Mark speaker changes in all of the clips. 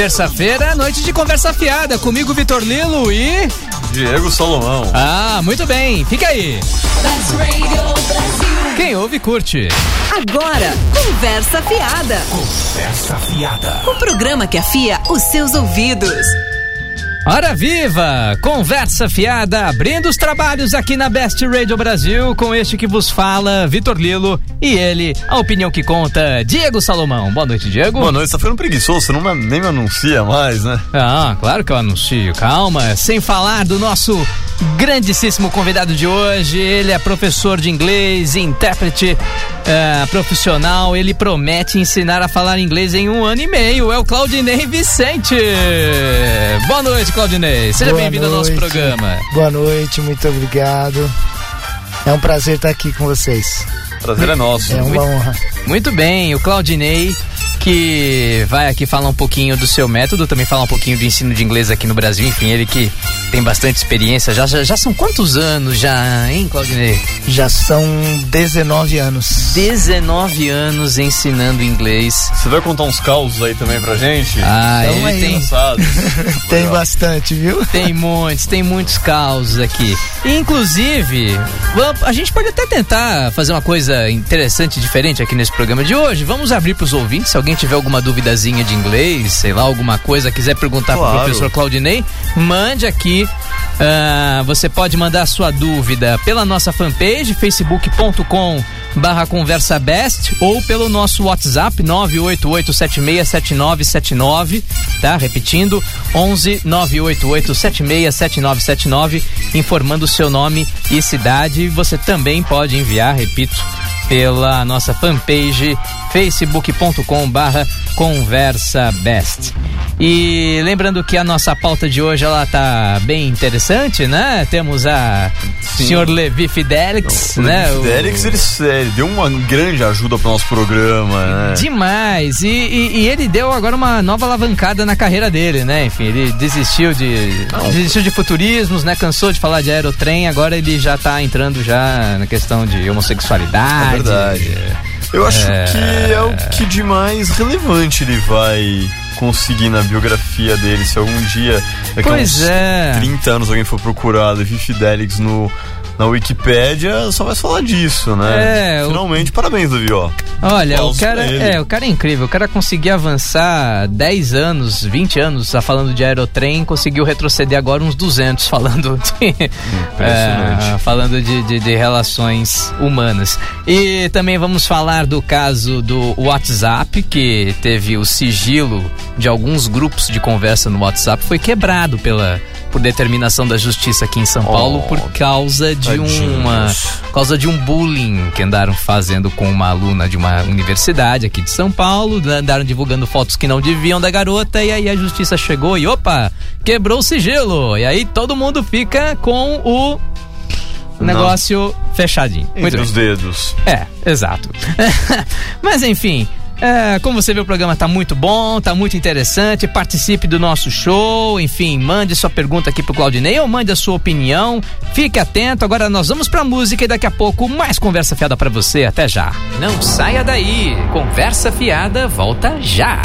Speaker 1: Terça-feira, noite de conversa fiada. Comigo, Vitor Lilo e.
Speaker 2: Diego Salomão.
Speaker 1: Ah, muito bem. Fica aí. Quem ouve, curte.
Speaker 3: Agora, Conversa Fiada.
Speaker 4: Conversa fiada.
Speaker 3: O programa que afia os seus ouvidos.
Speaker 1: Hora Viva! Conversa fiada, abrindo os trabalhos aqui na Best Radio Brasil com este que vos fala, Vitor Lilo, e ele, a opinião que conta, Diego Salomão. Boa noite, Diego.
Speaker 2: Boa noite, você tá ficando preguiçoso, você não, nem me anuncia mais, né?
Speaker 1: Ah, claro que eu anuncio, calma. Sem falar do nosso grandíssimo convidado de hoje, ele é professor de inglês, intérprete é, profissional, ele promete ensinar a falar inglês em um ano e meio, é o Claudinei Vicente. Boa noite, Claudinei. Seja bem-vindo ao nosso programa.
Speaker 5: Boa noite, muito obrigado. É um prazer estar aqui com vocês.
Speaker 2: Prazer é nosso.
Speaker 5: É uma
Speaker 1: muito,
Speaker 5: honra.
Speaker 1: Muito bem, o Claudinei que vai aqui falar um pouquinho do seu método, também falar um pouquinho do ensino de inglês aqui no Brasil. Enfim, ele que tem bastante experiência. Já, já, já são quantos anos já, hein, Claudinei?
Speaker 5: Já são 19 anos.
Speaker 1: 19 anos ensinando inglês.
Speaker 2: Você vai contar uns causos aí também pra gente?
Speaker 1: Ah,
Speaker 5: Então
Speaker 1: ele
Speaker 5: aí.
Speaker 1: tem.
Speaker 5: Tem bastante, viu?
Speaker 1: tem muitos, tem muitos causos aqui. Inclusive, a gente pode até tentar fazer uma coisa interessante diferente aqui nesse programa de hoje. Vamos abrir pros ouvintes, se alguém tiver alguma duvidazinha de inglês, sei lá, alguma coisa, quiser perguntar
Speaker 2: Claro.
Speaker 1: professor Claudinei, mande aqui. Ah, você pode mandar a sua dúvida pela nossa fanpage, facebook.com barra conversa best ou pelo nosso WhatsApp 988767979, tá? Repetindo, 11 988767979, informando o seu nome e cidade. Você também pode enviar, repito, pela nossa fanpage facebook.com barra conversa best. E lembrando que a nossa pauta de hoje ela tá bem interessante, né? Temos a senhor Levi Fidelix, né?
Speaker 2: O Félix, ele, ele deu uma grande ajuda pro nosso programa, né?
Speaker 1: Demais! E, e- e ele deu agora uma nova alavancada na carreira dele, né? Enfim, ele desistiu de. Desistiu de futurismos, né? Cansou de falar de aerotrem, agora ele já tá entrando já na questão de homossexualidade.
Speaker 2: É verdade. Eu acho que é o que de mais relevante ele vai conseguir na biografia dele. Se algum dia, daqui a
Speaker 1: Pois
Speaker 2: uns
Speaker 1: é.
Speaker 2: 30 anos, alguém for procurar Levi Fidelix no, na Wikipédia, só vai falar disso, né?
Speaker 1: É, o-
Speaker 2: Finalmente, parabéns, Levi, ó.
Speaker 1: Olha, o cara,
Speaker 2: ele.
Speaker 1: é, o cara é incrível. O cara conseguiu avançar 10 anos, 20 anos tá falando de aerotrem, conseguiu retroceder agora uns 200 falando de,
Speaker 2: Impressionante.
Speaker 1: é, falando de, de- de relações humanas. E também vamos falar do caso do WhatsApp, que teve o sigilo de alguns grupos de conversa no WhatsApp foi quebrado pela por determinação da justiça aqui em São Paulo por causa de
Speaker 2: tadinhos.
Speaker 1: uma causa de um bullying que andaram fazendo com uma aluna de uma universidade aqui de São Paulo, andaram divulgando fotos que não deviam da garota e aí a justiça chegou e opa, quebrou o sigilo. E aí todo mundo fica com o negócio fechadinho. Muito
Speaker 2: Entre
Speaker 1: bem.
Speaker 2: os dedos.
Speaker 1: É, exato. Mas enfim, é, como você vê, o programa tá muito bom, tá muito interessante. Participe do nosso show, enfim, mande sua pergunta aqui pro Claudinei ou mande a sua opinião. Fique atento. Agora nós vamos pra música e daqui a pouco mais conversa fiada pra você. Até já. Não saia daí. Conversa fiada volta já.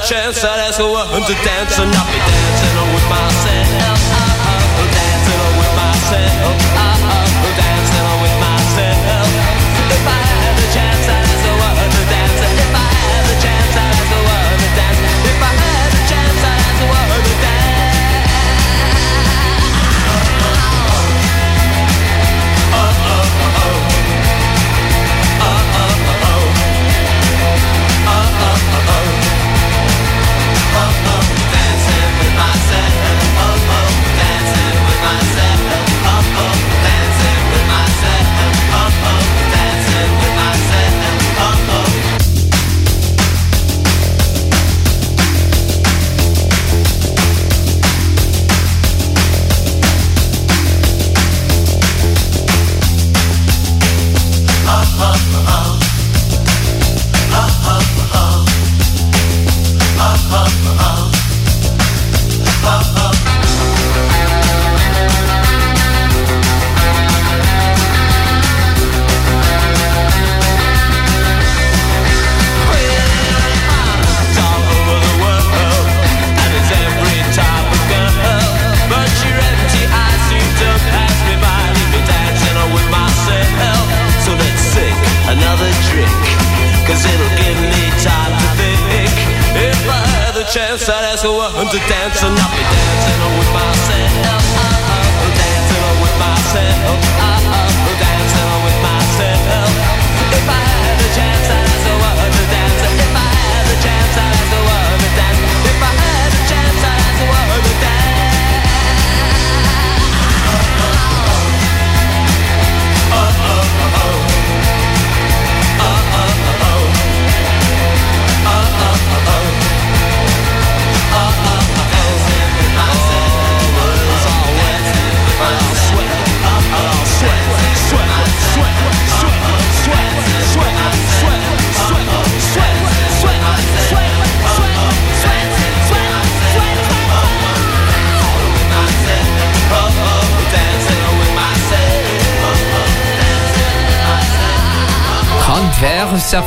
Speaker 6: a chance, I'd ask a woman to dance, and I'll be dancing with myself. Dancing with myself. so I'm to dance and I'll be dancing.
Speaker 7: Marcia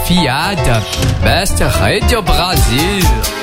Speaker 7: Best Radio Brasil.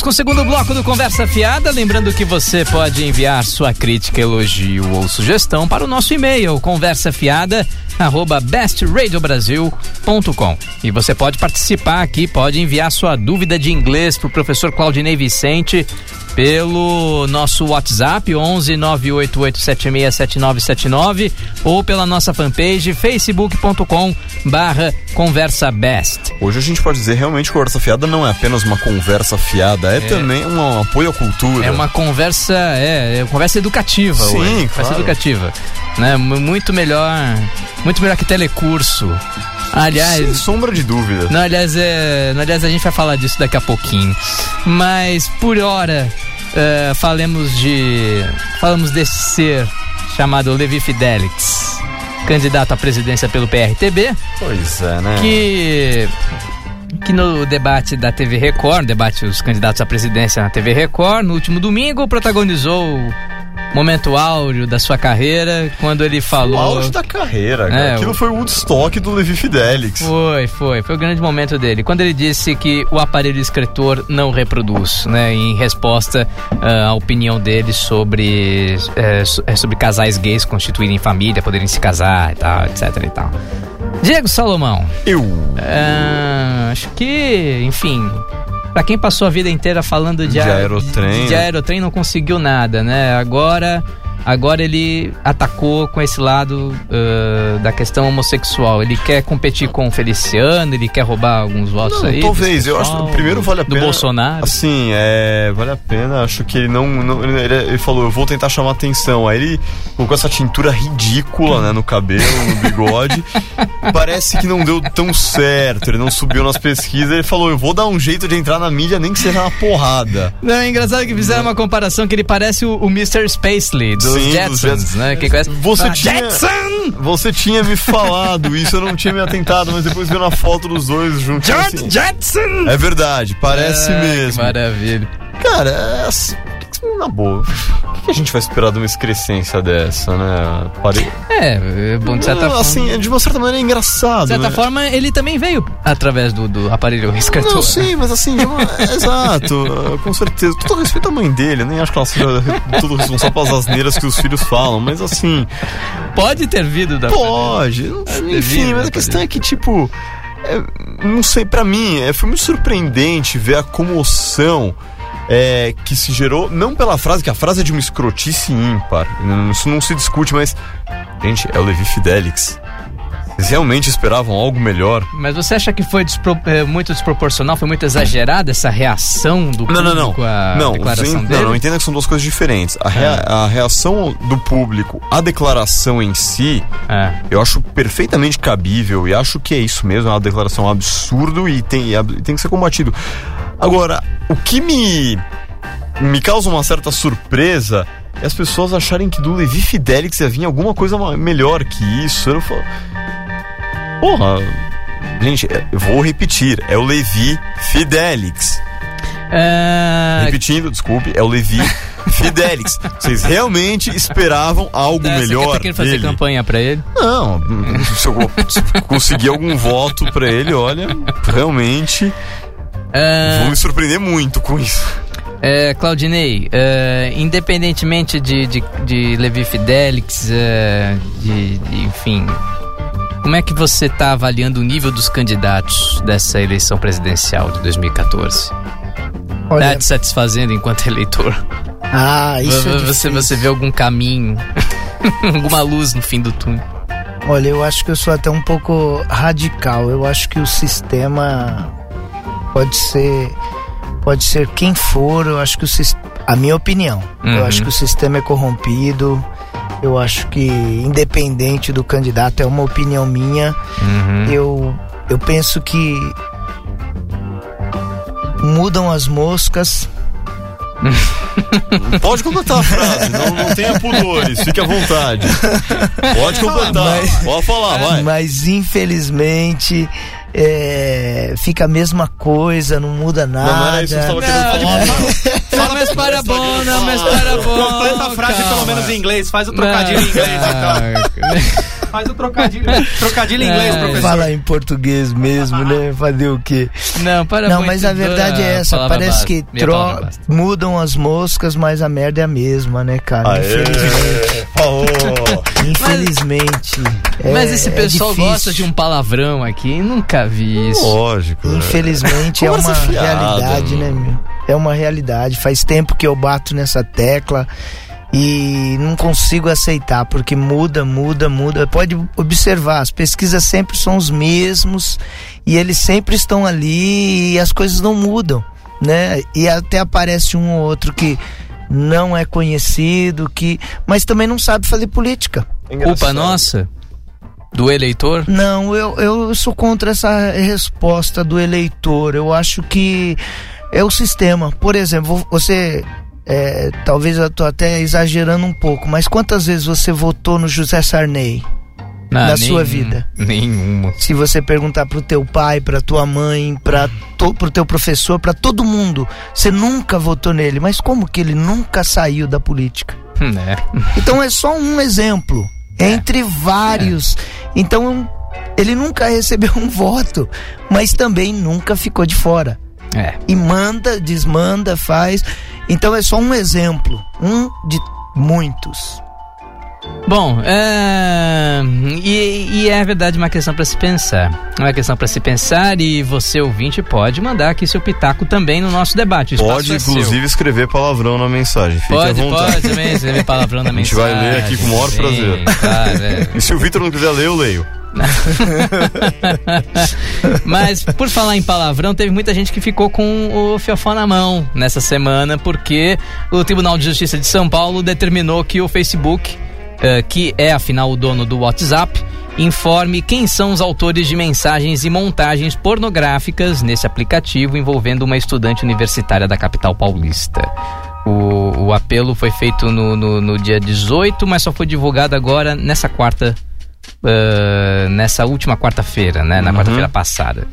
Speaker 1: Voltamos com o segundo bloco do Conversa Fiada. Lembrando que você pode enviar sua crítica, elogio ou sugestão para o nosso e-mail, conversafiada.bestradiobrasil.com. E você pode participar aqui, pode enviar sua dúvida de inglês para o professor Claudinei Vicente pelo nosso WhatsApp 11 988767979 ou pela nossa fanpage facebook.com barra conversa best.
Speaker 2: Hoje a gente pode dizer realmente que Conversa Fiada não é apenas uma conversa fiada, é, também um apoio à cultura.
Speaker 1: É uma conversa, é, é uma conversa educativa
Speaker 2: Sim,
Speaker 1: hoje. Conversa
Speaker 2: claro.
Speaker 1: educativa. Né? Muito melhor, muito melhor que telecurso. Aliás,
Speaker 2: Sem sombra de dúvida.
Speaker 1: Não, aliás, é, aliás, a gente vai falar disso daqui a pouquinho. Mas por hora, é, falemos de. Falamos desse ser chamado Levi Fidelix, candidato à presidência pelo PRTB,
Speaker 2: Pois é, né?
Speaker 1: que. Que no debate da TV Record, debate os candidatos à presidência na TV Record, no último domingo, protagonizou momento áureo da sua carreira, quando ele
Speaker 2: O
Speaker 1: falou.
Speaker 2: auge da carreira, cara.
Speaker 1: É,
Speaker 2: Aquilo
Speaker 1: o-
Speaker 2: foi o Woodstock do Levi Fidelix.
Speaker 1: Foi, foi. Foi o grande momento dele. Quando ele disse que o aparelho escritor não reproduz, né? Em resposta ah, à opinião dele sobre, so- eh, sobre casais gays constituírem família, poderem se casar e tal, etc e tal. Diego Salomão,
Speaker 2: Eu.
Speaker 1: ah, acho que, enfim, pra quem passou a vida inteira falando de,
Speaker 2: De aerotrem,
Speaker 1: de, de
Speaker 2: né?
Speaker 1: aerotrem não conseguiu nada, né? Agora, agora ele atacou com esse lado ah, da questão homossexual. Ele quer competir com o Feliciano, ele quer roubar alguns votos
Speaker 2: Não,
Speaker 1: aí.
Speaker 2: talvez. Eu acho que primeiro vale a
Speaker 1: do
Speaker 2: pena.
Speaker 1: Bolsonaro.
Speaker 2: Assim, é. Vale a pena. Acho que ele não. não- ele, ele falou, eu vou tentar chamar atenção. Aí ele colocou essa tintura ridícula, né, no cabelo, no bigode. Parece que não deu tão certo. Ele não subiu nas pesquisas. Ele falou, eu vou dar um jeito de entrar na mídia, nem que seja na porrada.
Speaker 1: Não, é engraçado que fizeram uma comparação que ele parece o, o Mr. Spacely dos
Speaker 2: Sim, dos
Speaker 1: Jetsons,
Speaker 2: Jetsons.
Speaker 1: né? Quem conhece?
Speaker 2: Você
Speaker 1: Ah,
Speaker 2: tinha-
Speaker 1: Jetson!
Speaker 2: Você tinha me falado isso, eu não tinha me atentado, mas depois vendo a foto dos dois juntos.
Speaker 1: George
Speaker 2: assim,
Speaker 1: Jetson!
Speaker 2: é verdade, parece
Speaker 1: Ah,
Speaker 2: mesmo.
Speaker 1: maravilha.
Speaker 2: Cara, é assim, na boa. O que a gente vai esperar de uma excrescência dessa, né? Pare...
Speaker 1: É, é bom, de certa forma.
Speaker 2: assim, de uma certa maneira é engraçado.
Speaker 1: De certa
Speaker 2: né?
Speaker 1: forma, ele também veio através do, do aparelho escritor.
Speaker 2: Não, sim, mas assim, uma- exato, com certeza. Todo respeito à mãe dele, nem acho que ela seja tudo responsável pelas asneiras que os filhos falam, mas assim,
Speaker 1: Pode ter vindo da.
Speaker 2: pode. Enfim,
Speaker 1: devido,
Speaker 2: mas a questão é que, tipo, é, não sei, pra mim, é, foi muito surpreendente ver a comoção. É, que se gerou, não pela frase, que a frase é de uma escrotice ímpar. Não- Isso não se discute, mas. Gente, é o Levi Fidelix. Vocês realmente esperavam algo melhor?
Speaker 1: Mas você acha que foi despro- eh, muito desproporcional, foi muito exagerada essa reação do
Speaker 2: Não, não, não.
Speaker 1: público à
Speaker 2: Não,
Speaker 1: declaração dele?
Speaker 2: não, não entenda que são duas coisas diferentes. A, rea- a reação do público à declaração em si,
Speaker 1: É.
Speaker 2: eu acho perfeitamente cabível e acho que é isso mesmo, é uma declaração absurdo e tem, e tem que ser combatido. Agora, o que me, me causa uma certa surpresa é as pessoas acharem que do Levi Fidelix ia vir alguma coisa melhor que isso. Eu falo, porra, gente, é- vou repetir, é o Levi Fidelix.
Speaker 1: É,
Speaker 2: Repetindo, desculpe, é o Levi Fidelix. Vocês realmente esperavam algo
Speaker 1: é,
Speaker 2: melhor
Speaker 1: Você querendo fazer
Speaker 2: dele?
Speaker 1: campanha pra ele?
Speaker 2: Não, se eu se eu conseguir algum voto pra ele, olha, realmente
Speaker 1: É,
Speaker 2: vou me surpreender muito com isso.
Speaker 1: é, Claudinei, é, independentemente de, de, de Levi Fidelix, é, de, de- enfim, como é que você está avaliando o nível dos candidatos dessa eleição presidencial de 2014?
Speaker 5: Olha,
Speaker 1: Tá te satisfazendo enquanto eleitor?
Speaker 5: ah, isso é
Speaker 1: você,
Speaker 5: difícil.
Speaker 1: você vê algum caminho, alguma luz no fim do túnel?
Speaker 5: Olha, eu acho que eu sou até um pouco radical. Eu acho que o sistema pode ser pode ser quem for. Eu acho que o a minha opinião.
Speaker 1: Uhum.
Speaker 5: Eu acho que o sistema é corrompido. Eu acho que independente do candidato é uma opinião minha.
Speaker 1: Uhum.
Speaker 5: Eu eu penso que mudam as moscas.
Speaker 2: Pode completar a frase, não, não tenha pudores, fique à vontade. Pode completar,
Speaker 5: Mas-
Speaker 2: pode falar, vai.
Speaker 5: Mas infelizmente é, fica a mesma coisa, não muda nada.
Speaker 2: Não, não era isso que eu estava querendo falar. Não,
Speaker 1: mas para bom, não, mas para bom.
Speaker 8: Completa a frase
Speaker 1: calma.
Speaker 8: pelo menos em inglês, faz o trocadilho em inglês então. Faz o trocadilho, trocadilho em inglês,
Speaker 1: É,
Speaker 8: professor.
Speaker 5: Falar em português mesmo, né? Fazer o quê?
Speaker 1: Não, para
Speaker 5: Não, mas a verdade
Speaker 1: da
Speaker 5: é essa. Parece
Speaker 1: basta.
Speaker 5: que tro- mudam as moscas, mas a merda é a mesma, né, cara? Infelizmente.
Speaker 2: Aê, falou.
Speaker 5: Infelizmente. É-
Speaker 1: Mas esse
Speaker 5: é
Speaker 1: pessoal
Speaker 5: difícil.
Speaker 1: gosta de um palavrão aqui, nunca vi isso.
Speaker 2: Lógico. né?
Speaker 5: Infelizmente é
Speaker 2: Conversa
Speaker 5: uma realidade, né, meu? É uma realidade. Faz tempo que eu bato nessa tecla e não consigo aceitar, porque muda, muda, muda. Pode observar, as pesquisas sempre são os mesmos e eles sempre estão ali e as coisas não mudam, né? E até aparece um ou outro que não é conhecido, que mas também não sabe fazer política.
Speaker 1: Culpa nossa? Do eleitor?
Speaker 5: Não, eu, eu sou contra essa resposta do eleitor. Eu acho que é o sistema. Por exemplo, vo- você. É, talvez eu tô até exagerando um pouco, mas quantas vezes você votou no José Sarney?
Speaker 1: Ah,
Speaker 5: Na sua vida?
Speaker 1: Nenhuma.
Speaker 5: Se você perguntar pro teu pai, pra tua mãe, pra to, pro teu professor, pra todo mundo, você nunca votou nele. Mas como que ele nunca saiu da política?
Speaker 1: Hum, É.
Speaker 5: Então é só um exemplo entre vários. Então ele nunca recebeu um voto, mas também nunca ficou de fora.
Speaker 1: É.
Speaker 5: E manda, desmanda, faz. Então é só um exemplo, um de muitos.
Speaker 1: Bom, é... E, e é verdade uma questão para se pensar. Uma questão para se pensar e você ouvinte pode mandar aqui seu pitaco também no nosso debate.
Speaker 2: Pode,
Speaker 1: é seu.
Speaker 2: inclusive, escrever palavrão na mensagem. Fique
Speaker 1: Pode,
Speaker 2: à vontade.
Speaker 1: pode também escrever palavrão na
Speaker 2: A gente
Speaker 1: mensagem.
Speaker 2: vai ler aqui com o maior
Speaker 1: Sim,
Speaker 2: prazer.
Speaker 1: Claro, é.
Speaker 2: E se o Vitor não quiser ler, eu leio.
Speaker 1: Mas por falar em palavrão, teve muita gente que ficou com o fiofó na mão nessa semana, porque o Tribunal de Justiça de São Paulo determinou que o Facebook, eh, que é afinal o dono do WhatsApp, informe quem são os autores de mensagens e montagens pornográficas nesse aplicativo envolvendo uma estudante universitária da capital paulista. O, o apelo foi feito no, no, no dia 18, mas só foi divulgado agora nessa quarta ah, nessa última quarta-feira, né? Na quarta-feira passada.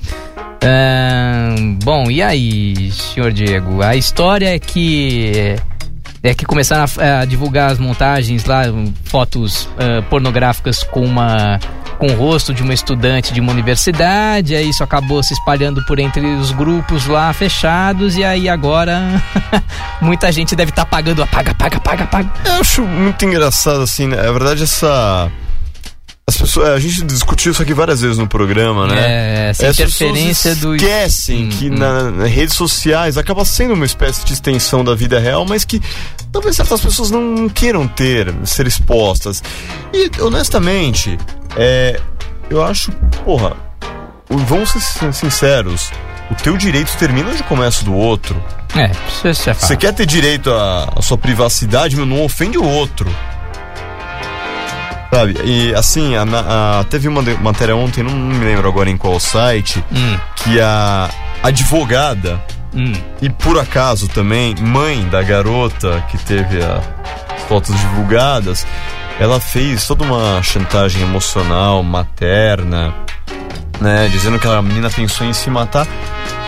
Speaker 1: Ahn, bom, e aí, senhor Diego? A história é que é que começaram a, a divulgar as montagens lá, fotos ah, pornográficas com uma com o rosto de uma estudante de uma universidade, aí isso acabou se espalhando por entre os grupos lá fechados e aí agora muita gente deve estar pagando, apaga, apaga, apaga, apaga.
Speaker 2: Eu acho muito engraçado, assim, né? Na verdade, essa. As pessoas, a gente discutiu isso aqui várias vezes no programa, né?
Speaker 1: É, essa
Speaker 2: As
Speaker 1: interferência
Speaker 2: pessoas
Speaker 1: do
Speaker 2: esquecem
Speaker 1: Hum,
Speaker 2: que
Speaker 1: hum.
Speaker 2: na- nas redes sociais acaba sendo uma espécie de extensão da vida real, mas que talvez certas pessoas não queiram ter, ser expostas. E, honestamente, é, eu acho, porra, vamos ser sin- sinceros, o teu direito termina onde começa do outro.
Speaker 1: É, isso, é fato.
Speaker 2: Você quer ter direito à, à sua privacidade, mas não ofende o outro. Sabe? E assim, a, a- teve uma matéria ontem, não me lembro agora em qual site,
Speaker 1: Hum,
Speaker 2: que a advogada,
Speaker 1: hum.
Speaker 2: e por acaso também mãe da garota que teve a- as fotos divulgadas, ela fez toda uma chantagem emocional, materna, né? Dizendo que a menina pensou em se matar.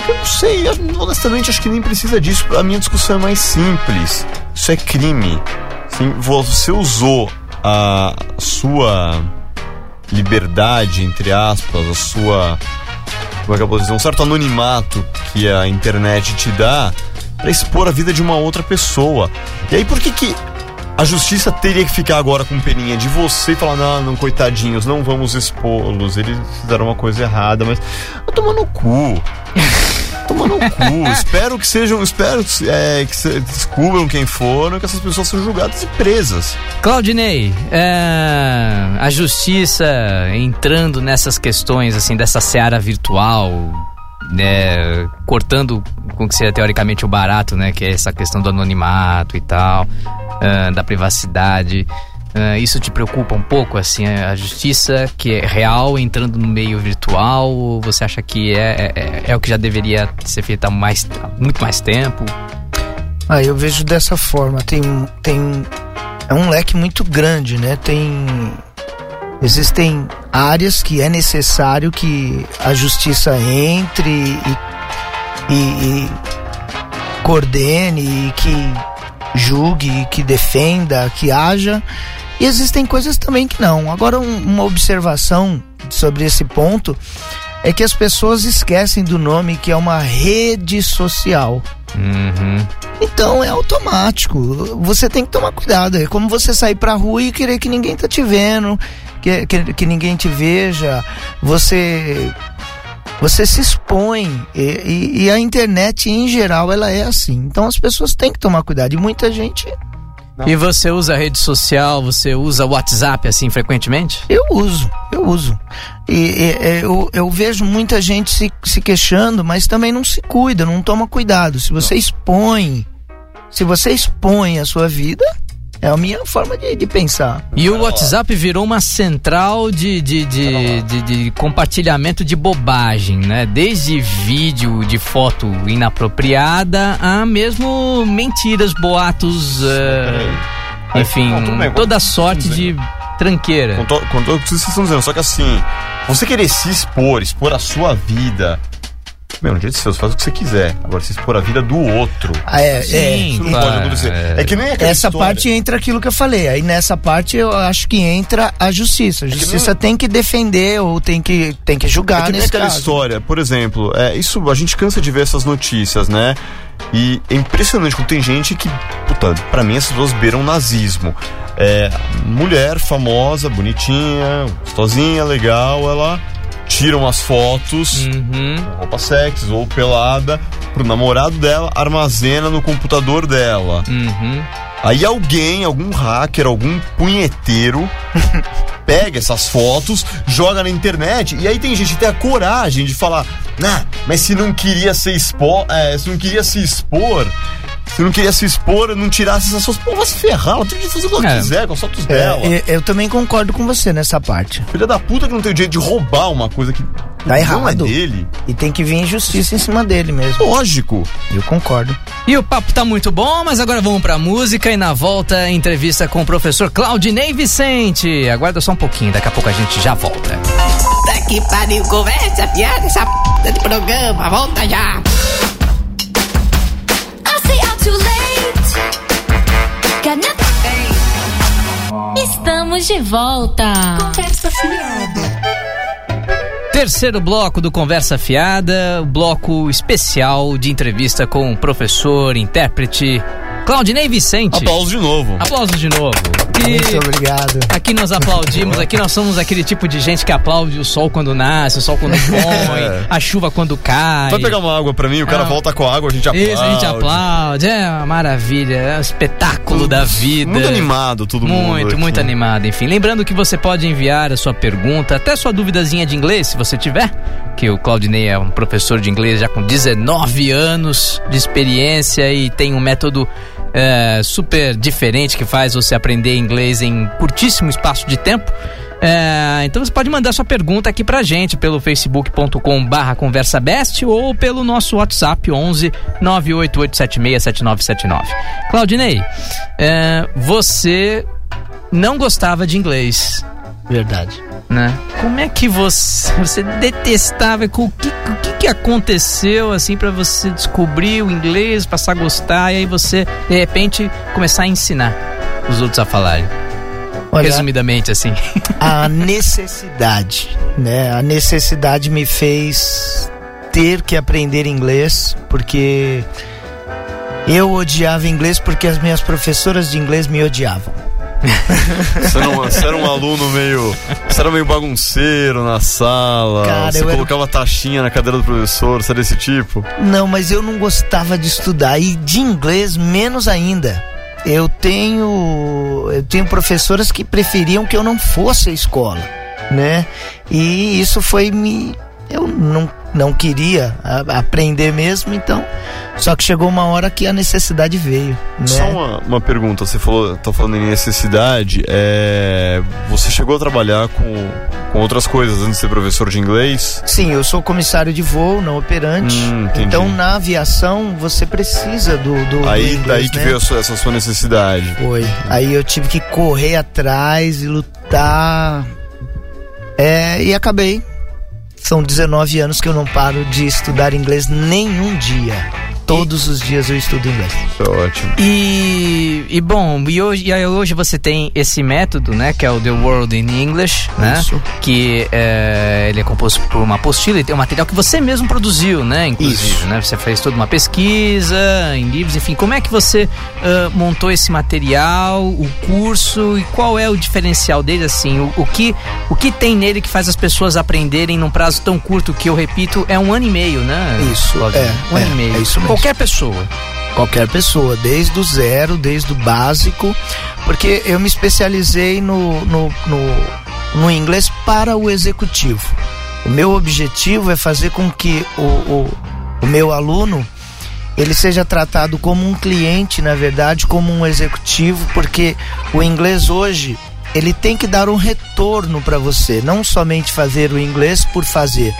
Speaker 2: Eu não sei, honestamente acho que nem precisa disso. A minha discussão é mais simples. Isso é crime. Sim, você usou a sua liberdade, entre aspas, a sua. Como é que eu posso dizer? Um certo anonimato que a internet te dá pra expor a vida de uma outra pessoa. E aí por que que a justiça teria que ficar agora com peninha de você e falar, não, não, coitadinhos, não vamos expô-los, eles fizeram uma coisa errada, mas. Toma no cu. Toma no cu. espero que sejam. Espero é, que se, descubram quem foram, que essas pessoas sejam julgadas e presas.
Speaker 1: Claudinei, é, a justiça entrando nessas questões, assim, dessa seara virtual, né, cortando com que seria teoricamente o barato, né, que é essa questão do anonimato e tal, é, da privacidade. É, isso te preocupa um pouco, assim, a justiça que é real entrando no meio virtual? Você acha que é, é, é o que já deveria ser feito há mais, há muito mais tempo?
Speaker 5: Ah, eu vejo dessa forma. Tem, tem é um leque muito grande, né? Tem existem áreas que é necessário que a justiça entre e, e, e coordene e que julgue, que defenda, que haja. E existem coisas também que não. Agora, um- uma observação sobre esse ponto é que as pessoas esquecem do nome que é uma rede social.
Speaker 1: Uhum.
Speaker 5: Então é automático. Você tem que tomar cuidado. É como você sair pra rua e querer que ninguém tá te vendo, que, que, que ninguém te veja. Você você se expõe e, e- e a internet em geral ela é assim. Então as pessoas têm que tomar cuidado. E muita gente
Speaker 1: E você usa rede social, você usa WhatsApp assim frequentemente?
Speaker 5: eu uso, eu uso. E, e- eu, eu vejo muita gente se, se queixando, mas também não se cuida, não toma cuidado. Se você expõe, se você expõe a sua vida, é a minha forma de, de pensar.
Speaker 1: E o WhatsApp virou uma central de, de, de, de- de compartilhamento de bobagem, né? Desde vídeo de foto inapropriada a mesmo mentiras, boatos, eh, enfim,
Speaker 2: bem,
Speaker 1: toda sorte de tranqueira.
Speaker 2: Com, to, com todo o que vocês estão dizendo, só que assim, você querer se expor, expor a sua vida. Meu, no dia de seus, faz o que você quiser. Agora, se expor a vida do outro.
Speaker 5: Ah, é, é.
Speaker 1: Sim,
Speaker 2: Isso não
Speaker 1: claro,
Speaker 2: pode acontecer.
Speaker 1: é.
Speaker 2: É que nem aquela
Speaker 5: Essa
Speaker 2: história.
Speaker 5: parte entra aquilo que eu falei. Aí nessa parte eu acho que entra a justiça. A
Speaker 2: que
Speaker 5: justiça
Speaker 2: não-
Speaker 5: tem que defender ou tem que, tem que
Speaker 2: É
Speaker 5: julgar
Speaker 2: que nem aquela
Speaker 5: caso.
Speaker 2: história, por exemplo, é, isso a gente cansa de ver essas notícias, né? E é impressionante como tem gente que, puta, pra mim essas pessoas beiram nazismo. É, mulher famosa, bonitinha, gostosinha, legal, ela tira umas fotos
Speaker 1: Uhum.
Speaker 2: com roupa sexy ou pelada pro namorado dela, armazena no computador dela.
Speaker 1: Uhum.
Speaker 2: Aí alguém, algum hacker, algum punheteiro pega essas fotos, joga na internet e aí tem gente que tem a coragem de falar, nah, mas se não queria se expor, é, se não queria se expor, se não queria se expor, não tirasse essas fotos, pô, vai se ferrar, ela tem que fazer o que ela
Speaker 1: É.
Speaker 2: quiser com as fotos
Speaker 5: É,
Speaker 2: dela.
Speaker 5: eu, eu também concordo com você nessa parte.
Speaker 2: Filha da puta que não tem o direito de roubar uma coisa que não é
Speaker 5: errado.
Speaker 2: dele.
Speaker 5: E tem que vir justiça em cima dele mesmo.
Speaker 2: Lógico.
Speaker 5: Eu concordo.
Speaker 1: E o papo tá muito bom, mas agora vamos pra música e na volta entrevista com o professor Claudinei Vicente. Aguarda só um pouquinho, daqui a pouco a gente já volta.
Speaker 3: Tá que pariu, conversa, piada, essa p de programa, volta já.
Speaker 9: Estamos de volta.
Speaker 10: Conversa fiada.
Speaker 1: Terceiro bloco do Conversa Fiada, o bloco especial de entrevista com o professor, intérprete Claudinei Vicente.
Speaker 2: Aplausos de novo.
Speaker 1: Aplausos de novo. E
Speaker 5: Muito obrigado.
Speaker 1: aqui nós aplaudimos, aqui nós somos aquele tipo de gente que aplaude o sol quando nasce, o sol quando põe,
Speaker 2: É.
Speaker 1: a chuva quando cai.
Speaker 2: Vai pegar uma água pra mim, o cara
Speaker 1: Ah.
Speaker 2: volta com a água, a gente aplaude.
Speaker 1: Isso, a gente aplaude, é uma maravilha, é um espetáculo da vida.
Speaker 2: Muito animado todo mundo.
Speaker 1: Muito,
Speaker 2: aqui.
Speaker 1: muito animado. Enfim, lembrando que você pode enviar a sua pergunta, até sua duvidazinha de inglês, se você tiver. Que o Claudinei é um professor de inglês já com 19 anos de experiência e tem um método é, super diferente que faz você aprender inglês em curtíssimo espaço de tempo. É, então você pode mandar sua pergunta aqui pra gente pelo facebook.com barra conversa best ou pelo nosso WhatsApp 11 988767979. Claudinei, é, você não gostava de inglês,
Speaker 5: Verdade.
Speaker 1: né? Como é que você, você detestava? O que, o que, que aconteceu assim pra você descobrir o inglês, passar a gostar e aí você de repente começar a ensinar os outros a falarem?
Speaker 5: Olha,
Speaker 1: Resumidamente assim.
Speaker 5: a necessidade, né? A necessidade me fez ter que aprender inglês, porque eu odiava inglês porque as minhas professoras de inglês me odiavam.
Speaker 2: Você era, um, você era um aluno meio. Você era meio bagunceiro na sala.
Speaker 5: Cara,
Speaker 2: você
Speaker 5: eu era-
Speaker 2: colocava taxinha na cadeira do professor, você era desse tipo.
Speaker 5: Não, mas eu não gostava de estudar e de inglês menos ainda. Eu tenho eu tenho professoras que preferiam que eu não fosse à escola, né? E isso foi me eu não não queria aprender mesmo, então só que chegou uma hora que a necessidade veio, né?
Speaker 2: Só uma, uma pergunta, você falou, tá falando em necessidade, é, você chegou a trabalhar com, com outras coisas antes de ser professor de inglês?
Speaker 5: Sim, eu sou comissário de voo, não operante.
Speaker 2: Hum,
Speaker 5: então na aviação você precisa do, do, do
Speaker 2: Aí
Speaker 5: inglês,
Speaker 2: daí que
Speaker 5: né?
Speaker 2: veio a sua- essa sua necessidade.
Speaker 5: Foi. Aí eu tive que correr atrás e lutar. É, e acabei. São 19 anos que eu não paro de estudar inglês nenhum dia. Todos os dias eu estudo inglês.
Speaker 2: Isso é ótimo.
Speaker 1: E, e bom, e hoje, e hoje você tem esse método, né, que é o The World in English, né,
Speaker 5: Isso.
Speaker 1: que é, ele é composto por uma apostila e tem um material que você mesmo produziu, né, inclusive,
Speaker 5: Isso.
Speaker 1: né, você fez toda uma pesquisa em livros, enfim, como é que você ah, montou esse material, o curso e qual é o diferencial dele, assim, o, o que o que tem nele que faz as pessoas aprenderem num prazo tão curto que eu repito é um ano e meio, né?
Speaker 5: Isso,
Speaker 1: Claudio?
Speaker 5: é,
Speaker 1: um ano
Speaker 5: é,
Speaker 1: e meio.
Speaker 5: é isso mesmo.
Speaker 1: Qualquer pessoa.
Speaker 5: Qualquer pessoa, desde o zero, desde o básico, porque eu me especializei no, no, no, no inglês para o executivo. O meu objetivo é fazer com que o, o, o meu aluno ele seja tratado como um cliente, na verdade, como um executivo, porque o inglês hoje ele tem que dar um retorno para você, não somente fazer o inglês por fazer.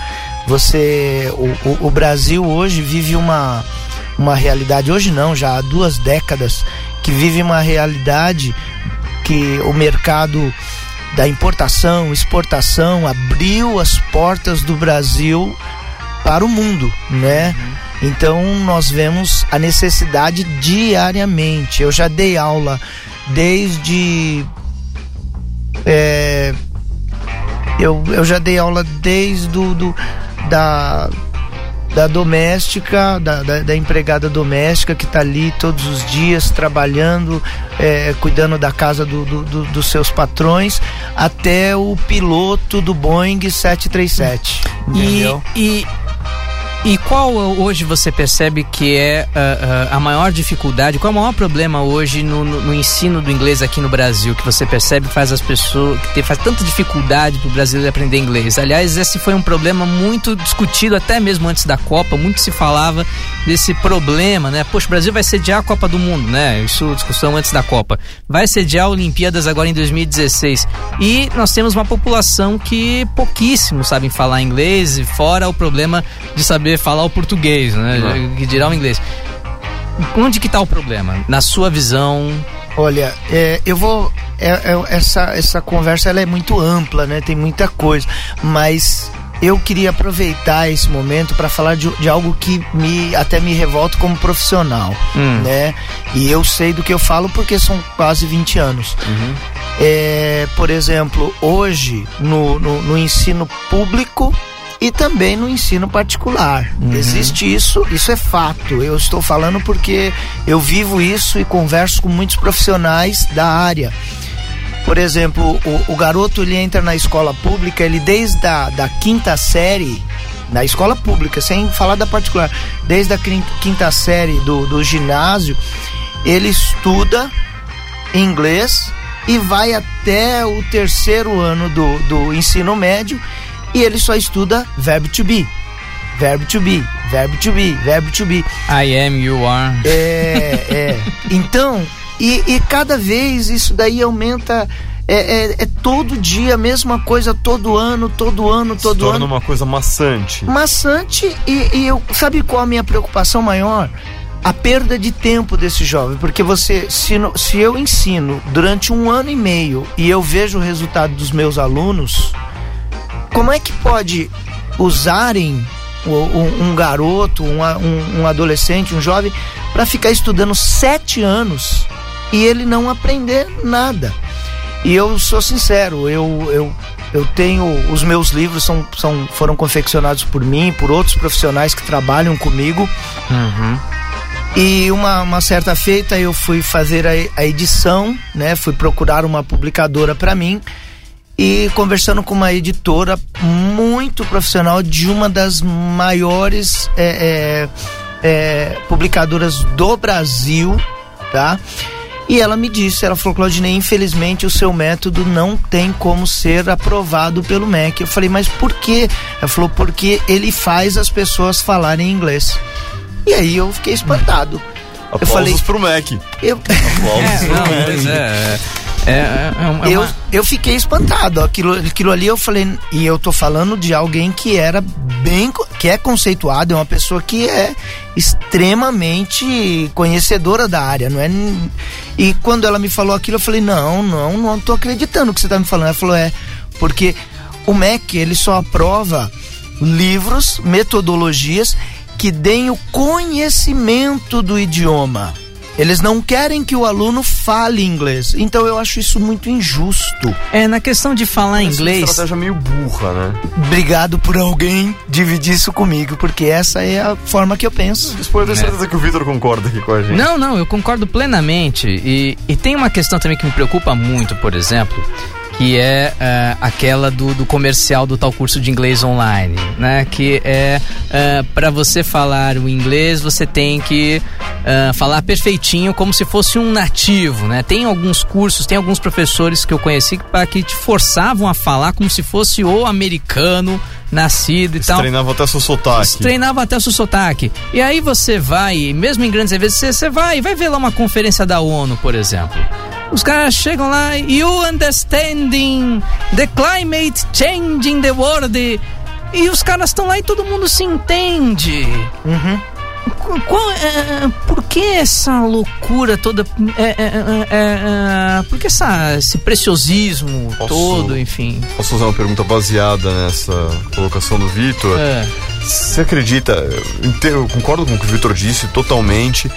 Speaker 5: Você, o, o, o Brasil hoje vive uma uma realidade hoje não, já há duas décadas que vive uma realidade que o mercado da importação, exportação abriu as portas do Brasil para o mundo, né? Então nós vemos a necessidade diariamente. Eu já dei aula desde é, eu, eu já dei aula desde do, do- da da doméstica, da, da, da empregada doméstica que está ali todos os dias trabalhando, é, cuidando da casa do, do- do- dos seus patrões, até o piloto do Boeing 737.
Speaker 1: E,
Speaker 5: Entendeu?
Speaker 1: e, e qual hoje você percebe que é ah, ah, a maior dificuldade, qual é o maior problema hoje no, no- no ensino do inglês aqui no Brasil, que você percebe faz as pessoas, que faz tanta dificuldade para o brasileiro aprender inglês? Aliás, esse foi um problema muito discutido até mesmo antes da Copa, muito se falava desse problema, né? Poxa, o Brasil vai sediar a Copa do Mundo, né? Isso discussão antes da Copa. Vai sediar Olimpíadas agora em 2016. E nós temos uma população que pouquíssimo sabem falar inglês, e fora o problema de saber falar o português, né? Que dirá o inglês. Onde que tá o problema? Na sua visão,
Speaker 5: Olha, é, eu vou. é- é- essa, essa conversa ela é muito ampla, né? Tem muita coisa. Mas eu queria aproveitar esse momento para falar de, de algo que me até me revolta como profissional,
Speaker 1: Hum.
Speaker 5: né? E eu sei do que eu falo porque são quase 20 anos. É, por exemplo, hoje no, no, no ensino público e também no ensino particular. Existe isso, isso é fato. Eu estou falando porque eu vivo isso e converso com muitos profissionais da área. Por exemplo, o, o garoto ele entra na escola pública, ele desde a da quinta série, na escola pública, sem falar da particular, desde a quin- quinta série do, do ginásio, ele estuda inglês e vai até o terceiro ano do, do ensino médio e ele só estuda verbo to be. Verbo to be, verbo to be, verbo to be.
Speaker 1: I am, you are.
Speaker 5: É, é. Então, e, e cada vez isso daí aumenta. É, é- é todo dia a mesma coisa, todo ano, todo ano,
Speaker 2: Se
Speaker 5: todo
Speaker 2: torna
Speaker 5: ano.
Speaker 2: uma coisa maçante.
Speaker 5: Maçante e, e eu, sabe qual a minha preocupação maior? A perda de tempo desse jovem, porque você, se, no- se eu ensino durante um ano e meio e eu vejo o resultado dos meus alunos, como é que pode usarem um, um garoto, um, um- um adolescente, um jovem, para ficar estudando sete anos e ele não aprender nada? E eu sou sincero, eu, eu, eu tenho. Os meus livros são, são, foram confeccionados por mim, por outros profissionais que trabalham comigo. E uma, uma certa feita eu fui fazer a, a edição, né? Fui procurar uma publicadora para mim e conversando com uma editora muito profissional de uma das maiores é, é, é, publicadoras do Brasil, tá? E ela me disse, ela falou, Claudinei, infelizmente o seu método não tem como ser aprovado pelo MEC. Eu falei, mas por quê? Ela falou, porque ele faz as pessoas falarem inglês. E aí eu fiquei espantado.
Speaker 2: Aplausos
Speaker 5: falei-
Speaker 2: pro Mac.
Speaker 5: Eu,
Speaker 2: Aplausos
Speaker 1: É,
Speaker 2: pro
Speaker 1: não,
Speaker 2: Mac.
Speaker 1: pois é. É, é, é uma-
Speaker 5: eu, eu fiquei espantado. Aquilo, aquilo ali eu falei, e eu tô falando de alguém que era bem, que é conceituado, é uma pessoa que é extremamente conhecedora da área, não é? E quando ela me falou aquilo, eu falei, não, não, não tô acreditando que você tá me falando. Ela falou, é, porque o MEC, ele só aprova livros, metodologias que deem o conhecimento do idioma. Eles não querem que o aluno fale inglês. Então eu acho isso muito injusto.
Speaker 1: É, na questão de falar
Speaker 2: Essa é uma
Speaker 1: inglês.
Speaker 2: estratégia meio burra, né?
Speaker 5: Obrigado por alguém dividir isso comigo, porque essa é a forma que eu penso.
Speaker 2: Isso pode ter certeza que o Vitor concorda aqui com a gente.
Speaker 1: Não, não, eu concordo plenamente. E, e tem uma questão também que me preocupa muito, por exemplo, que é ah, aquela do, do comercial do tal curso de inglês online, né? Que é para você falar o inglês, você tem que ah, falar perfeitinho, como se fosse um nativo, né? Tem alguns cursos, tem alguns professores que eu conheci que, que te forçavam a falar como se fosse o americano nascido e tal
Speaker 2: treinava até seu sotaque.
Speaker 1: treinava até o seu sotaque. E aí você vai, mesmo em grandes eventos, você, você vai, vai ver lá uma conferência da ONU, por exemplo. Os caras chegam lá, you understanding the climate change in the world. E os caras estão lá e todo mundo se entende. Qu- Qual, é, por que essa loucura toda? É, é, é, é, é, por que essa, esse preciosismo
Speaker 2: Posso-
Speaker 1: todo, enfim?
Speaker 2: Posso fazer uma pergunta baseada nessa colocação do Vitor?
Speaker 1: É.
Speaker 2: Você acredita, eu eu concordo com o que o Vitor disse totalmente.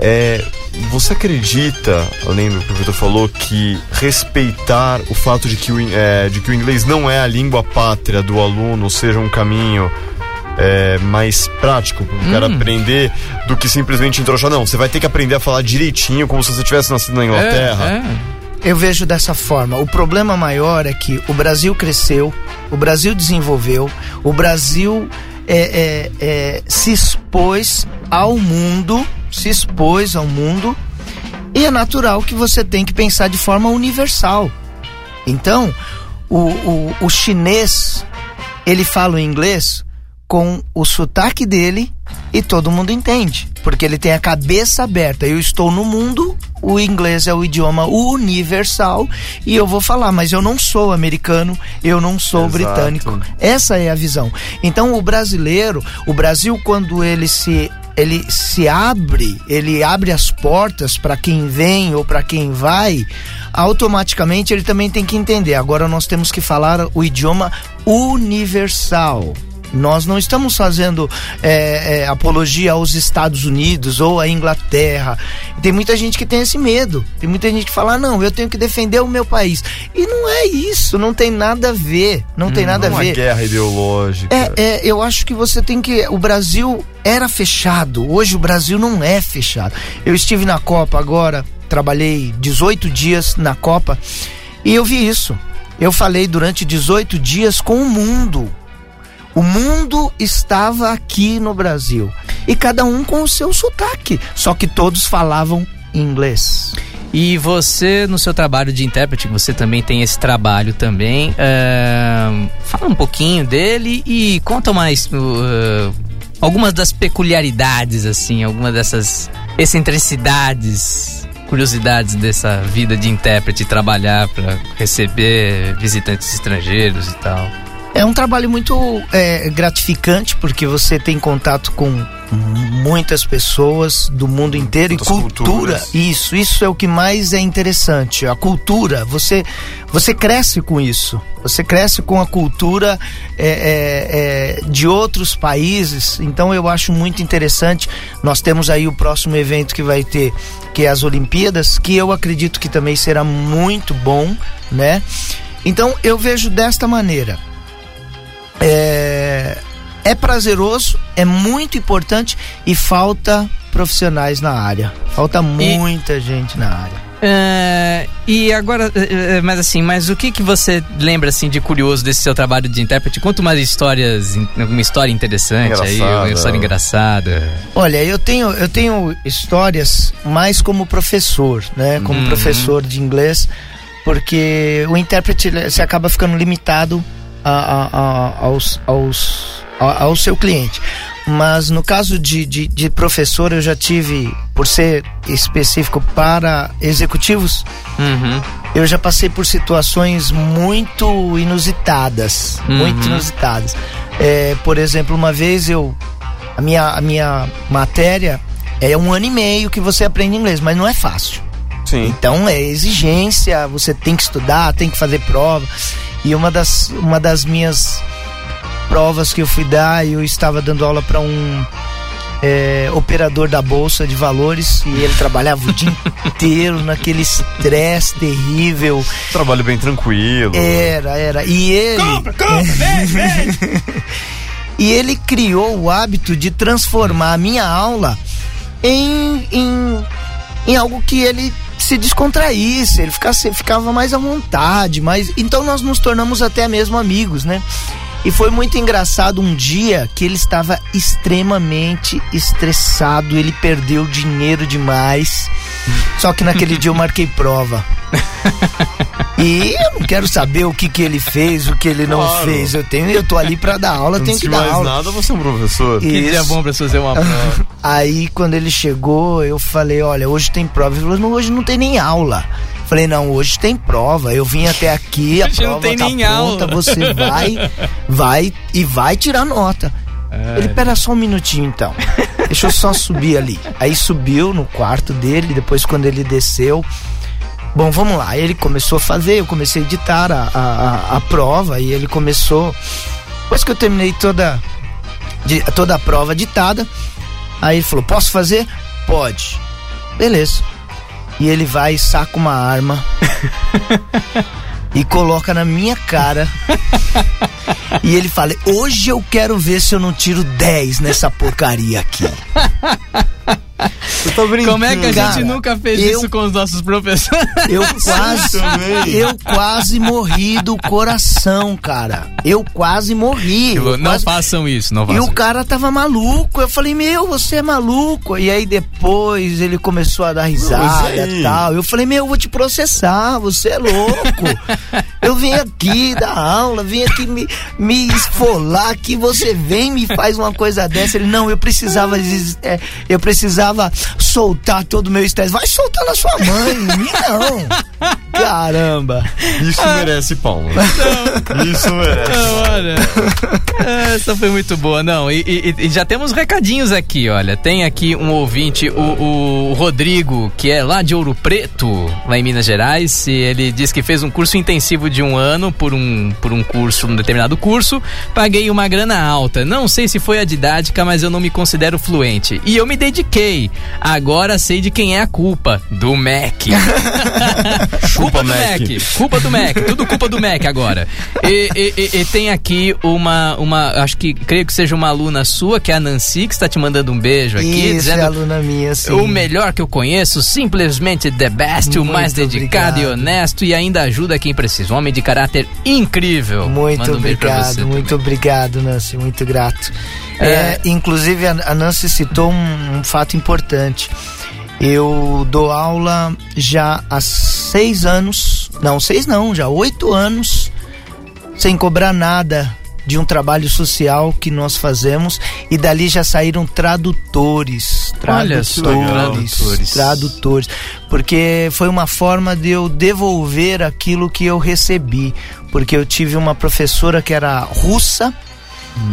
Speaker 2: É, você acredita, além do que o Vitor falou, que respeitar o fato de que o, é, de que o inglês não é a língua pátria do aluno seja um caminho é, mais prático para o cara aprender do que simplesmente entrochar? Não, você vai ter que aprender a falar direitinho como se você tivesse nascido na Inglaterra.
Speaker 1: É, é.
Speaker 5: Eu vejo dessa forma. O problema maior é que o Brasil cresceu, o Brasil desenvolveu, o Brasil é, é, é, se expôs ao mundo, se expôs ao mundo, e é natural que você tem que pensar de forma universal. Então, o, o, o chinês, ele fala o inglês com o sotaque dele e todo mundo entende, porque ele tem a cabeça aberta. Eu estou no mundo, o inglês é o idioma universal e eu vou falar, mas eu não sou americano, eu não sou
Speaker 2: Exato.
Speaker 5: britânico. Essa é a visão. Então, o brasileiro, o Brasil quando ele se ele se abre, ele abre as portas para quem vem ou para quem vai, automaticamente ele também tem que entender. Agora nós temos que falar o idioma universal. Nós não estamos fazendo é, é, apologia aos Estados Unidos ou à Inglaterra. Tem muita gente que tem esse medo. Tem muita gente que fala: "Ah, não, eu tenho que defender o meu país. E não é isso, não tem nada a ver. Não tem nada a
Speaker 2: uma
Speaker 5: ver.
Speaker 2: guerra ideológica.
Speaker 5: É, é, eu acho que você tem que. O Brasil era fechado, hoje o Brasil não é fechado. Eu estive na Copa agora, trabalhei 18 dias na Copa e eu vi isso. Eu falei durante 18 dias com o mundo. O mundo estava aqui no Brasil. E cada um com o seu sotaque. Só que todos falavam inglês.
Speaker 1: E você, no seu trabalho de intérprete, você também tem esse trabalho também. ahn, fala um pouquinho dele e conta mais uh, algumas das peculiaridades, assim, algumas dessas excentricidades, curiosidades dessa vida de intérprete, trabalhar para receber visitantes estrangeiros e tal.
Speaker 5: É um trabalho muito é, gratificante porque você tem contato com muitas pessoas do mundo inteiro
Speaker 2: Muitas
Speaker 5: e cultura.
Speaker 2: culturas.
Speaker 5: Isso, isso é o que mais é interessante. A cultura, você, você cresce com isso. Você cresce com a cultura é, é, é, de outros países. Então eu acho muito interessante. Nós temos aí o próximo evento que vai ter, que é as Olimpíadas, que eu acredito que também será muito bom, né? Então eu vejo desta maneira é, é prazeroso, é muito importante e falta profissionais na área. Falta muita gente na área.
Speaker 1: É, e agora, é, é, mas assim, mas o que que você lembra assim de curioso desse seu trabalho de intérprete? Conta umas histórias, uma história interessante aí, uma história engraçada.
Speaker 5: Olha, eu tenho, eu tenho histórias mais como professor, né? Como
Speaker 1: Uhum.
Speaker 5: professor de inglês, porque o intérprete você acaba ficando limitado a, a- a- aos, aos, ao seu cliente. Mas no caso de, de, de professor, eu já tive, por ser específico para executivos,
Speaker 1: Uhum.
Speaker 5: eu já passei por situações muito inusitadas,
Speaker 1: Uhum.
Speaker 5: muito inusitadas. É, por exemplo, uma vez eu a minha a minha matéria é um ano e meio que você aprende inglês, mas não é fácil.
Speaker 2: Sim.
Speaker 5: Então é exigência, você tem que estudar, tem que fazer prova. E uma das uma das minhas provas que eu fui dar, eu estava dando aula para um é, operador da Bolsa de Valores e ele trabalhava o dia inteiro naquele estresse terrível.
Speaker 2: Trabalho bem tranquilo.
Speaker 5: Era, era. E ele.
Speaker 1: Compra, compra, vem, vem.
Speaker 5: E ele criou o hábito de transformar a minha aula em, em, em algo que ele se descontraísse, ele ficasse, ficava mais à vontade, mais. Então nós nos tornamos até mesmo amigos, né? E foi muito engraçado um dia que ele estava extremamente estressado, ele perdeu dinheiro demais. Só que naquele dia eu marquei prova. E eu não quero saber o que, que ele fez, o que ele não
Speaker 2: Claro.
Speaker 5: fez. Eu tenho, eu tô ali pra dar aula, tenho que dar
Speaker 2: mais
Speaker 5: aula.
Speaker 2: nada, você é um professor.
Speaker 5: E-
Speaker 1: Que dia
Speaker 5: Isso.
Speaker 1: bom pra você fazer uma prova.
Speaker 5: Aí quando ele chegou, eu falei, olha, hoje tem prova. Ele falou, não, hoje não tem nem aula. Falei, não, hoje tem prova. Eu vim até aqui, a
Speaker 1: Hoje não
Speaker 5: prova
Speaker 1: tem
Speaker 5: tá
Speaker 1: nem
Speaker 5: pronta,
Speaker 1: aula.
Speaker 5: você vai, vai e vai tirar nota. Ele, pera só um minutinho então. Deixa eu só subir ali. Aí subiu no quarto dele, depois quando ele desceu. Bom, vamos lá. Ele começou a fazer, eu comecei a editar a, a, a- a prova e ele começou. Depois que eu terminei toda, de- toda a prova ditada, aí ele falou: Posso fazer? Pode. Beleza. E ele vai e saca uma arma e coloca na minha cara. E ele fala: Hoje eu quero ver se eu não tiro 10 nessa porcaria aqui.
Speaker 2: Você tá brincando.
Speaker 1: Como é que a gente
Speaker 5: Cara,
Speaker 1: nunca fez
Speaker 5: eu-
Speaker 1: isso com os nossos professores?
Speaker 5: Eu quase, eu quase morri do coração, cara. Eu quase morri. eu
Speaker 1: não
Speaker 5: quase-
Speaker 1: façam isso, não
Speaker 5: E
Speaker 1: façam
Speaker 5: o cara tava maluco. Eu falei, meu, você é maluco. E aí depois ele começou a dar risada e tal. Eu falei, meu, eu vou te processar, você é louco. eu vim aqui dar aula, vim aqui me, me esfolar que você vem e me faz uma coisa dessa. Ele, não, eu precisava, é, eu precisava soltar todo o meu estresse. Vai soltar na sua mãe, não. Caramba.
Speaker 2: Isso merece palmas. Isso merece.
Speaker 1: Olha, essa foi muito boa, não. E, e- e já temos recadinhos aqui, olha. Tem aqui um ouvinte, o, o Rodrigo, que é lá de Ouro Preto, lá em Minas Gerais. E ele diz que fez um curso intensivo de um ano por um, por um curso, um determinado curso. Paguei uma grana alta. Não sei se foi a didática, mas eu não me considero fluente. E eu me dediquei. Agora sei de quem é a culpa. Do MEC. culpa do
Speaker 2: Mac.
Speaker 1: Culpa do Mac, tudo culpa do Mac agora. E, e- e- e tem aqui uma, uma, acho que creio que seja uma aluna sua, que é a Nancy, que está te mandando um beijo aqui,
Speaker 5: Isso, é
Speaker 1: dizendo
Speaker 5: aluna minha, sim.
Speaker 1: o melhor que eu conheço, simplesmente the best, o
Speaker 5: Muito
Speaker 1: mais dedicado e
Speaker 5: obrigado.
Speaker 1: honesto e ainda ajuda quem precisa. Um homem de caráter incrível.
Speaker 5: Muito
Speaker 1: um
Speaker 5: obrigado, muito
Speaker 1: também.
Speaker 5: obrigado, Nancy, muito grato.
Speaker 1: É.
Speaker 5: É, inclusive, a, Nancy citou um, um fato importante. Eu dou aula já há seis anos, não, seis não, já oito anos, sem cobrar nada de um trabalho social que nós fazemos e dali já saíram tradutores,
Speaker 1: Olha
Speaker 5: tradutores,
Speaker 1: tradutores.
Speaker 5: tradutores, porque foi uma forma de eu devolver aquilo que eu recebi, porque eu tive uma professora que era russa,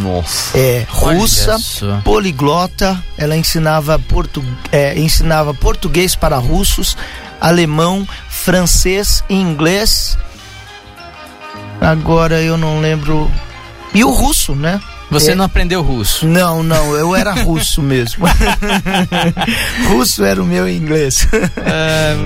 Speaker 2: Nossa.
Speaker 5: é, russa, poliglota, ela ensinava, portu, é, ensinava português para russos, alemão, francês e inglês. Agora eu não lembro. E o russo, né?
Speaker 1: Você
Speaker 5: É.
Speaker 1: não aprendeu russo.
Speaker 5: Não, não, eu era russo mesmo. russo era o meu inglês.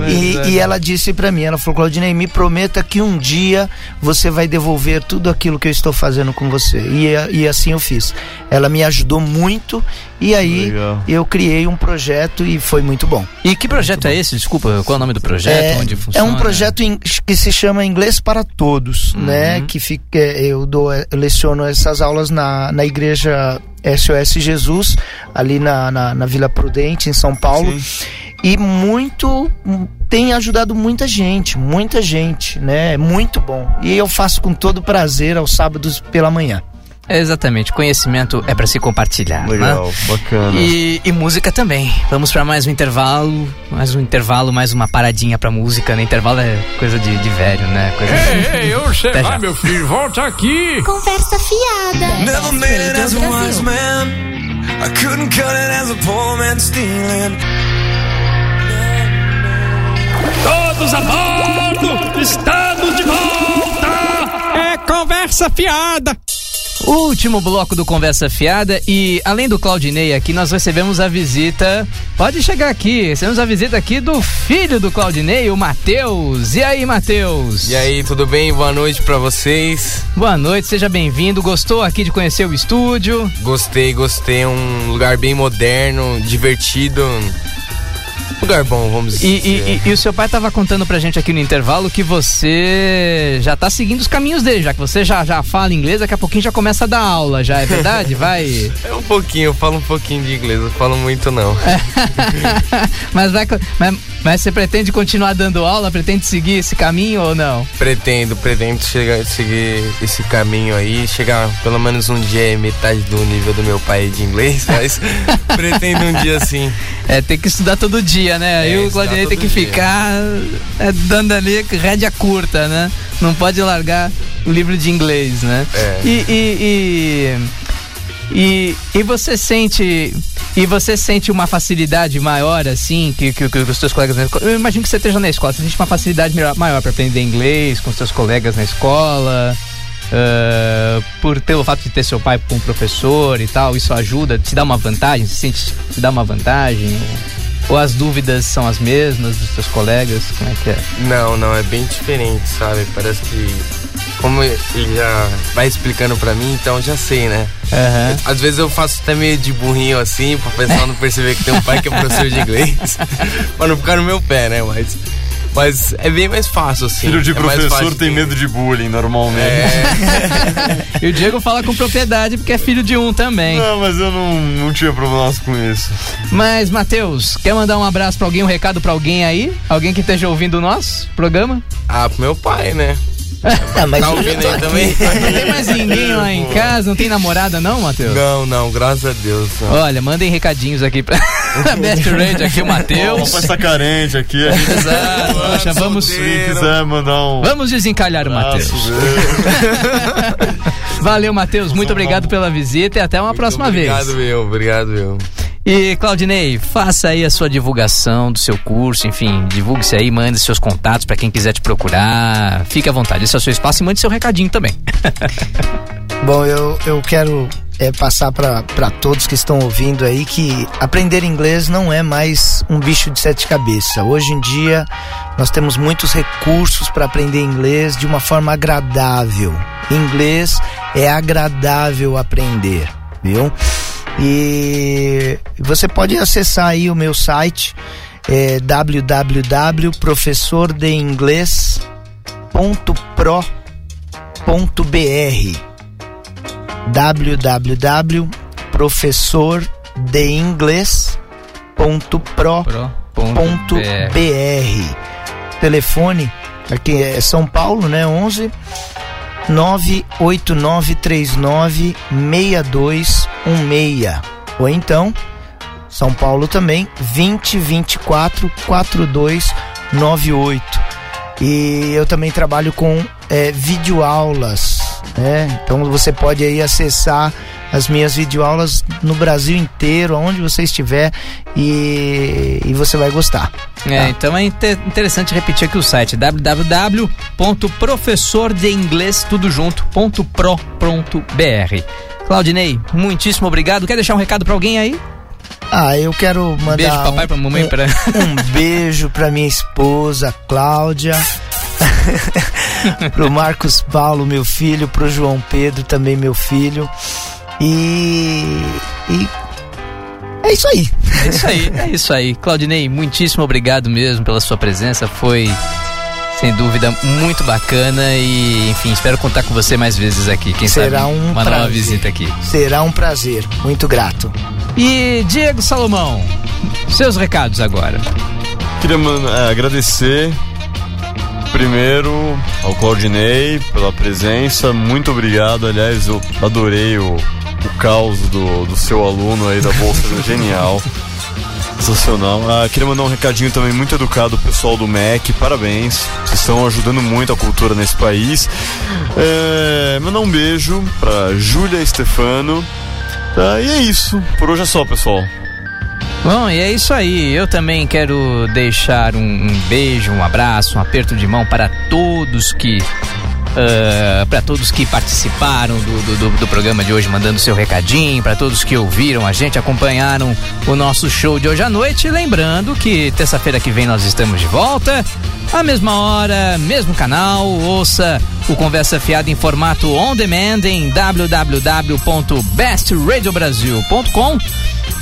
Speaker 5: E, e ela disse pra mim, ela falou, Claudinei, me prometa que um dia você vai devolver tudo aquilo que eu estou fazendo com você. E, e assim eu fiz. Ela me ajudou muito e aí
Speaker 2: Legal.
Speaker 5: eu criei um projeto e foi muito bom.
Speaker 1: E que projeto é esse? Desculpa, qual é o nome do projeto? Onde
Speaker 5: é
Speaker 1: funciona?
Speaker 5: um projeto em- que se chama Inglês para Todos,
Speaker 1: Uhum.
Speaker 5: né? Que fica, eu dou, eu leciono essas aulas na, na igreja SOS Jesus, ali na, na, na Vila Prudente, em São Paulo. E muito tem ajudado muita gente, muita gente, né? É muito bom. E eu faço com todo prazer aos sábados pela manhã.
Speaker 1: Exatamente, conhecimento é pra se compartilhar. né?
Speaker 2: Legal, bacana.
Speaker 1: E, e música também. Vamos pra mais um intervalo, mais um intervalo, mais uma paradinha pra música. No intervalo é coisa de, de velho, né? Coisa
Speaker 9: Ei, ei, você
Speaker 1: Até
Speaker 9: vai,
Speaker 1: já.
Speaker 9: meu filho, volta aqui.
Speaker 10: Conversa fiada.
Speaker 6: Never made it as a wise man. I couldn't cut it as a poor man stealing.
Speaker 9: Todos a bordo, estamos de.
Speaker 1: É conversa fiada. Último bloco do Conversa Fiada e além do Claudinei aqui, nós recebemos a visita. Pode chegar aqui, recebemos a visita aqui do filho do Claudinei, o Matheus. E aí, Matheus?
Speaker 11: E aí, tudo bem? Boa noite pra vocês.
Speaker 1: Boa noite, seja bem-vindo. Gostou aqui de conhecer o estúdio?
Speaker 11: Gostei, gostei. Um lugar bem moderno, divertido. Lugar bom, vamos
Speaker 1: E,
Speaker 11: dizer.
Speaker 1: e- e- e o seu pai estava contando pra gente aqui no intervalo que você já tá seguindo os caminhos dele, já que você já, já fala inglês, daqui a pouquinho já começa a dar aula, já é verdade? Vai.
Speaker 11: É um pouquinho, eu falo um pouquinho de inglês, eu falo muito não.
Speaker 1: mas, vai, mas, mas você pretende continuar dando aula? Pretende seguir esse caminho ou não?
Speaker 11: Pretendo, pretendo chegar, seguir esse caminho aí, chegar pelo menos um dia metade do nível do meu pai de inglês, mas pretendo um dia assim.
Speaker 1: É, tem que estudar todo dia, né? Aí
Speaker 11: É,
Speaker 1: o
Speaker 11: estudar
Speaker 1: Claudinei tem que
Speaker 11: dia.
Speaker 1: ficar é, dando ali rédea curta, né? Não pode largar o livro de inglês, né?
Speaker 11: É.
Speaker 1: E, e, e, e, e você sente. E você sente uma facilidade maior, assim, que, que, que os seus colegas na escola. Eu imagino que você esteja na escola. Você sente uma facilidade maior, para aprender inglês com seus colegas na escola? ah, por ter o fato de ter seu pai como professor e tal, isso ajuda, te dá uma vantagem? Você sente te dá uma vantagem? Ou as dúvidas são as mesmas dos seus colegas? Como é que é?
Speaker 11: Não, não, é bem diferente, sabe? Parece que. Como ele já vai explicando pra mim, então eu já sei, né?
Speaker 1: Aham.
Speaker 11: Às vezes eu faço até meio de burrinho assim, pra pessoal não perceber que tem um pai que é professor de inglês. pra não ficar no meu pé, né? Mas, mas é bem mais fácil, assim.
Speaker 2: Filho de
Speaker 11: É
Speaker 2: professor tem
Speaker 11: de-
Speaker 2: medo de bullying, normalmente.
Speaker 11: É,
Speaker 1: E o Diego fala com propriedade porque é filho de um também.
Speaker 2: Não, mas eu não, não tinha problemas com isso.
Speaker 1: Mas, Matheus, quer mandar um abraço pra alguém, um recado pra alguém aí? Alguém que esteja ouvindo o nosso programa?
Speaker 11: ah, pro meu pai, né?
Speaker 5: Mas
Speaker 11: Tá
Speaker 5: eu já
Speaker 11: ouvindo aí também?
Speaker 1: Não tem mais ninguém lá em casa? Não tem namorada não, Matheus?
Speaker 11: Não, não, graças a Deus. não.
Speaker 1: Olha, mandem recadinhos aqui pra Best Range, aqui o Matheus.
Speaker 2: papai está carente aqui.
Speaker 1: Exato, poxa, vamos,
Speaker 2: se quiser mandar um.
Speaker 1: vamos desencalhar o Matheus. Valeu, Matheus, muito obrigado pela visita e até uma próxima
Speaker 11: obrigado,
Speaker 1: vez.
Speaker 11: meu, obrigado, meu.
Speaker 1: E Claudinei, faça aí a sua divulgação do seu curso, enfim, divulgue-se aí, mande seus contatos pra quem quiser te procurar. Fique à vontade, esse é o seu espaço e mande seu recadinho também.
Speaker 5: Bom, eu, eu quero é, passar para todos que estão ouvindo aí que aprender inglês não é mais um bicho de sete cabeças. Hoje em dia nós temos muitos recursos para aprender inglês de uma forma agradável. Inglês é agradável aprender, viu? E você pode acessar aí o meu site é, www.professordeinglês.pro.br www.professordeinglês.pro.br Telefone aqui é São Paulo, né? 11 98939 6216 ou então São Paulo também 2024 4298 e eu também trabalho com é, videoaulas né? então você pode aí acessar as minhas videoaulas no Brasil inteiro aonde você estiver e, e você vai gostar
Speaker 1: É, então é inte- interessante repetir aqui o site www.professordeinglês tudo junto.pro.br. Claudinei, muitíssimo obrigado. Quer deixar um recado pra alguém aí?
Speaker 5: ah eu quero mandar
Speaker 1: Beijo papai,
Speaker 5: um,
Speaker 1: pra mamãe,
Speaker 5: um,
Speaker 1: pra...
Speaker 5: um beijo pra minha esposa Cláudia pro Marcos Paulo meu filho pro João Pedro também meu filho e, e é isso aí
Speaker 1: É isso aí, é isso aí. Claudinei, muitíssimo obrigado mesmo pela sua presença. Foi, sem dúvida, muito bacana e, enfim, espero contar com você mais vezes aqui. Quem
Speaker 5: Será
Speaker 1: sabe
Speaker 5: um
Speaker 1: uma nova
Speaker 5: prazer.
Speaker 1: visita aqui.
Speaker 5: será um prazer muito grato
Speaker 1: E Diego Salomão, seus recados agora.
Speaker 2: Queria mano, é, agradecer primeiro ao Claudinei pela presença. Muito obrigado. Aliás, eu adorei o, o caos do, do seu aluno aí da Bolsa Genial. Sensacional. Ah, queria mandar um recadinho também muito educado pro pessoal do MEC. Parabéns. Vocês estão ajudando muito a cultura nesse país. É, mandar um beijo pra Júlia Stefano. Tá, e é isso. Por hoje é só, pessoal.
Speaker 1: Bom, e é isso aí. Eu também quero deixar um, um beijo, um abraço, um aperto de mão para todos que para todos que participaram do, do, do- do programa de hoje, mandando seu recadinho, para todos que ouviram a gente, acompanharam o nosso show de hoje à noite. Lembrando que terça-feira que vem nós estamos de volta, à mesma hora, mesmo canal. Ouça o Conversa Fiada em formato on demand em www.bestradiobrasil.com.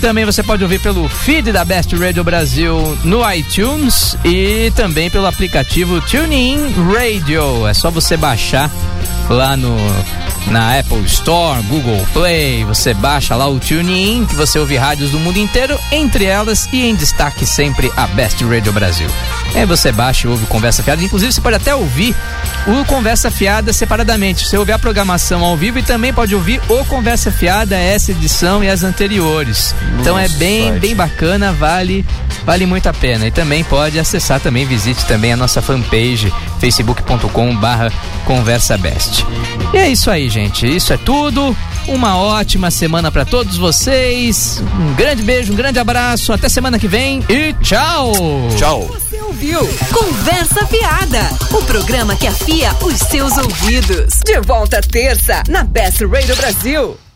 Speaker 1: Também você pode ouvir pelo feed da Best Radio Brasil no iTunes e também pelo aplicativo TuneIn Radio. É só você baixar lá no na Apple Store, Google Play, você baixa lá o TuneIn, que você ouve rádios do mundo inteiro, entre elas e em destaque sempre a Best Radio Brasil. Aí você baixa e ouve Conversa Fiada, inclusive você pode até ouvir o Conversa Fiada separadamente. Você ouve a programação ao vivo e também pode ouvir o Conversa Fiada, essa edição e as anteriores. Então é bem, bem bacana, vale, vale muito a pena. E também pode acessar também, visite também a nossa fanpage facebook.com barra Conversa Best. E é isso aí, gente. Isso é tudo. Uma ótima semana para todos vocês. Um grande beijo, um grande abraço. Até semana que vem e tchau.
Speaker 2: Tchau.
Speaker 12: Você ouviu Conversa Fiada, o programa que afia os seus ouvidos. De volta terça na Best Radio Brasil.